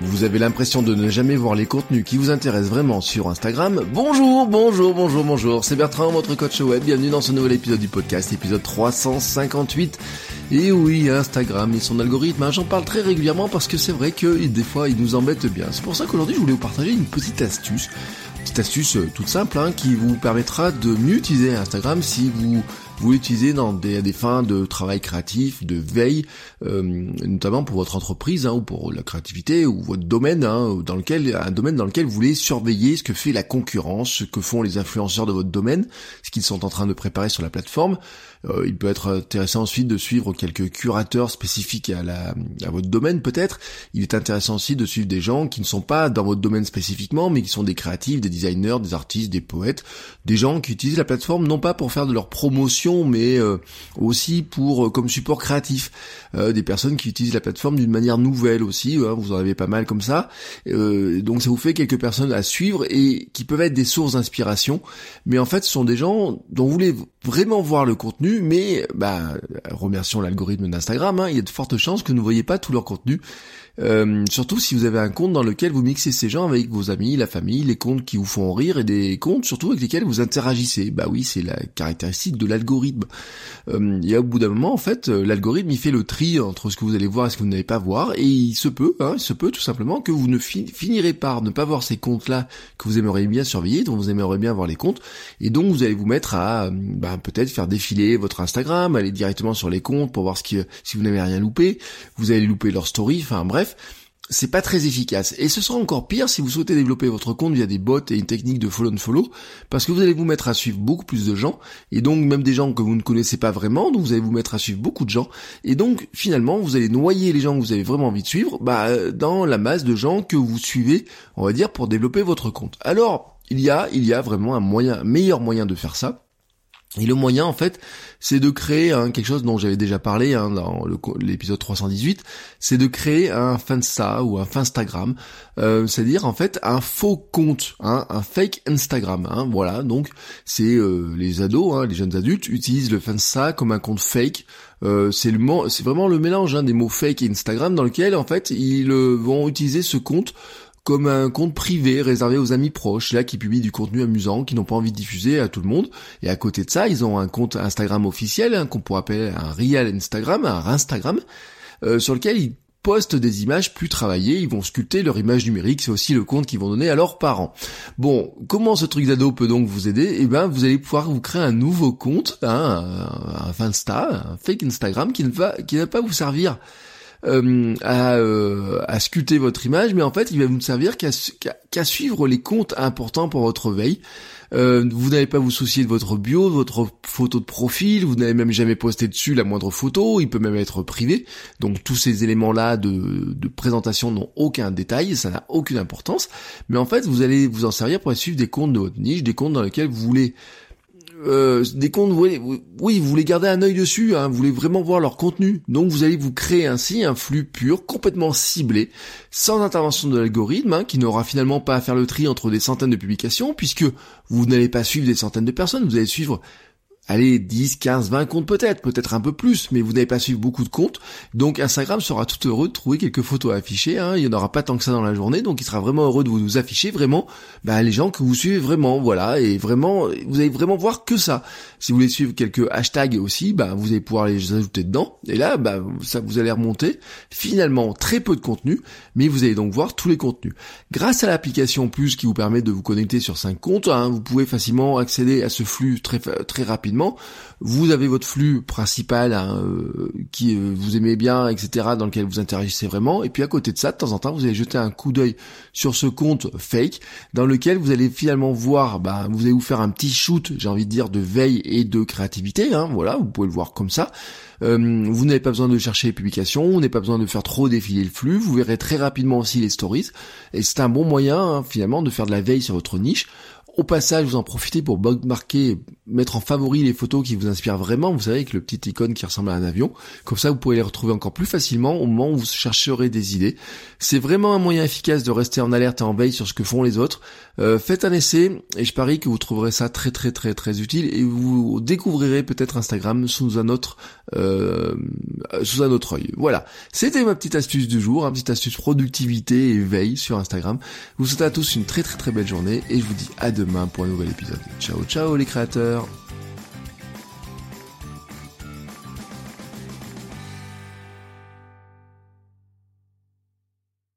Vous avez l'impression de ne jamais voir les contenus qui vous intéressent vraiment sur Instagram Bonjour, bonjour, bonjour, bonjour, c'est Bertrand, votre coach web, bienvenue dans ce nouvel épisode du podcast, épisode 358. Et oui, Instagram et son algorithme, hein, j'en parle très régulièrement parce que c'est vrai que des fois il nous embête bien. C'est pour ça qu'aujourd'hui je voulais vous partager une petite astuce petite astuce euh, toute simple hein, qui vous permettra de mieux utiliser Instagram si vous vous l'utilisez dans des, des, fins de travail créatif, de veille, euh, notamment pour votre entreprise hein, ou pour la créativité ou votre domaine hein, dans lequel un domaine dans lequel vous voulez surveiller ce que fait la concurrence, ce que font les influenceurs de votre domaine, ce qu'ils sont en train de préparer sur la plateforme. Euh, il peut être intéressant ensuite de suivre quelques curateurs spécifiques à, la, à votre domaine peut-être. Il est intéressant aussi de suivre des gens qui ne sont pas dans votre domaine spécifiquement, mais qui sont des créatifs, des designers, des artistes, des poètes, des gens qui utilisent la plateforme non pas pour faire de leur promotion, mais euh, aussi pour euh, comme support créatif. des personnes qui utilisent la plateforme d'une manière nouvelle aussi. Hein, vous en avez pas mal comme ça. donc ça vous fait quelques personnes à suivre et qui peuvent être des sources d'inspiration. Mais en fait, ce sont des gens dont vous voulez vraiment voir le contenu, mais bah, remercions l'algorithme d'Instagram, hein, il y a de fortes chances que vous ne voyez pas tout leur contenu. Euh, surtout si vous avez un compte dans lequel vous mixez ces gens avec vos amis, la famille, les comptes qui font rire et des comptes surtout avec lesquels vous interagissez. Bah oui, c'est la caractéristique de l'algorithme. Euh, et au bout d'un moment, en fait, euh, l'algorithme il fait le tri entre ce que vous allez voir et ce que vous n'allez pas voir, et il se peut, hein, il se peut tout simplement que vous ne finirez par ne pas voir ces comptes-là que vous aimeriez bien surveiller, dont vous aimeriez bien voir les comptes, et donc vous allez vous mettre à bah, peut-être faire défiler votre Instagram, aller directement sur les comptes pour voir ce si vous n'avez rien loupé, vous allez louper leur story, enfin bref c'est pas très efficace. Et ce sera encore pire si vous souhaitez développer votre compte via des bots et une technique de follow and follow, parce que vous allez vous mettre à suivre beaucoup plus de gens, et donc même des gens que vous ne connaissez pas vraiment, donc vous allez vous mettre à suivre beaucoup de gens, et donc finalement vous allez noyer les gens que vous avez vraiment envie de suivre, bah, dans la masse de gens que vous suivez, on va dire, pour développer votre compte. Alors, il y a, il y a vraiment un moyen, un meilleur moyen de faire ça, et le moyen, en fait, c'est de créer hein, quelque chose dont j'avais déjà parlé hein, dans l'épisode 318, c'est de créer un Finsta ou un Finstagram, euh, c'est-à-dire en fait un faux compte, hein, un fake Instagram. Hein, voilà, donc c'est euh, les ados, les jeunes adultes utilisent le Finsta comme un compte fake. Euh, c'est vraiment le mélange des mots fake et Instagram dans lequel en fait ils vont utiliser ce compte comme un compte privé réservé aux amis proches, là qui publient du contenu amusant, qui n'ont pas envie de diffuser à tout le monde. Et à côté de ça, ils ont un compte Instagram officiel, hein, qu'on pourrait appeler un real Instagram, un Instagram, euh, sur lequel ils postent des images plus travaillées, ils vont sculpter leur image numérique, c'est aussi le compte qu'ils vont donner à leurs parents. Bon, comment ce truc d'ado peut donc vous aider? Eh ben, vous allez pouvoir vous créer un nouveau compte, hein, un, Insta, un fake Instagram qui ne va pas vous servir euh, à, euh, sculpter votre image, mais en fait, il va vous servir qu'à suivre les comptes importants pour votre veille. Euh, vous n'allez pas vous soucier de votre bio, de votre photo de profil, vous n'allez même jamais poster dessus la moindre photo, il peut même être privé. Donc tous ces éléments-là de, de présentation n'ont aucun détail, ça n'a aucune importance. Mais en fait, vous allez vous en servir pour suivre des comptes de votre niche, des comptes dans lesquels vous voulez euh, des comptes, oui, vous voulez garder un œil dessus, hein, vous voulez vraiment voir leur contenu. Donc vous allez vous créer ainsi un flux pur, complètement ciblé, sans intervention de l'algorithme, hein, qui n'aura finalement pas à faire le tri entre des centaines de publications, puisque vous n'allez pas suivre des centaines de personnes, vous allez suivre allez, 10, 15, 20 comptes peut-être, peut-être un peu plus, mais vous n'avez pas suivi beaucoup de comptes. Donc Instagram sera tout heureux de trouver quelques photos à afficher. Hein. Il n'y en aura pas tant que ça dans la journée, donc il sera vraiment heureux de vous afficher vraiment bah, les gens que vous suivez vraiment, voilà, et vraiment, vous allez vraiment voir que ça. Si vous voulez suivre quelques hashtags aussi, bah, vous allez pouvoir les ajouter dedans, et là, bah, ça vous allez remonter finalement très peu de contenu, mais vous allez donc voir tous les contenus. Grâce à l'application Plus qui vous permet de vous connecter sur 5 comptes, hein, vous pouvez facilement accéder à ce flux très très rapidement vous avez votre flux principal hein, euh, qui euh, vous aimez bien, etc., dans lequel vous interagissez vraiment. Et puis à côté de ça, de temps en temps, vous allez jeter un coup d'œil sur ce compte fake, dans lequel vous allez finalement voir, bah, vous allez vous faire un petit shoot, j'ai envie de dire, de veille et de créativité. Hein, voilà, vous pouvez le voir comme ça. Euh, vous n'avez pas besoin de chercher les publications, vous n'avez pas besoin de faire trop défiler le flux, vous verrez très rapidement aussi les stories, et c'est un bon moyen hein, finalement de faire de la veille sur votre niche Au passage, vous en profitez pour marquer, mettre en favori les photos qui vous inspirent vraiment, vous savez, avec le petit icône qui ressemble à un avion. Comme ça, vous pouvez les retrouver encore plus facilement au moment où vous chercherez des idées. C'est vraiment un moyen efficace de rester en alerte et en veille sur ce que font les autres. Euh, faites un essai et je parie que vous trouverez ça très très très très utile et vous découvrirez peut-être Instagram sous un autre euh, sous un autre œil. Voilà, c'était ma petite astuce du jour, une petite astuce productivité et veille sur Instagram. Je vous souhaite à tous une très très très belle journée et je vous dis à pour un nouvel épisode. Ciao ciao les créateurs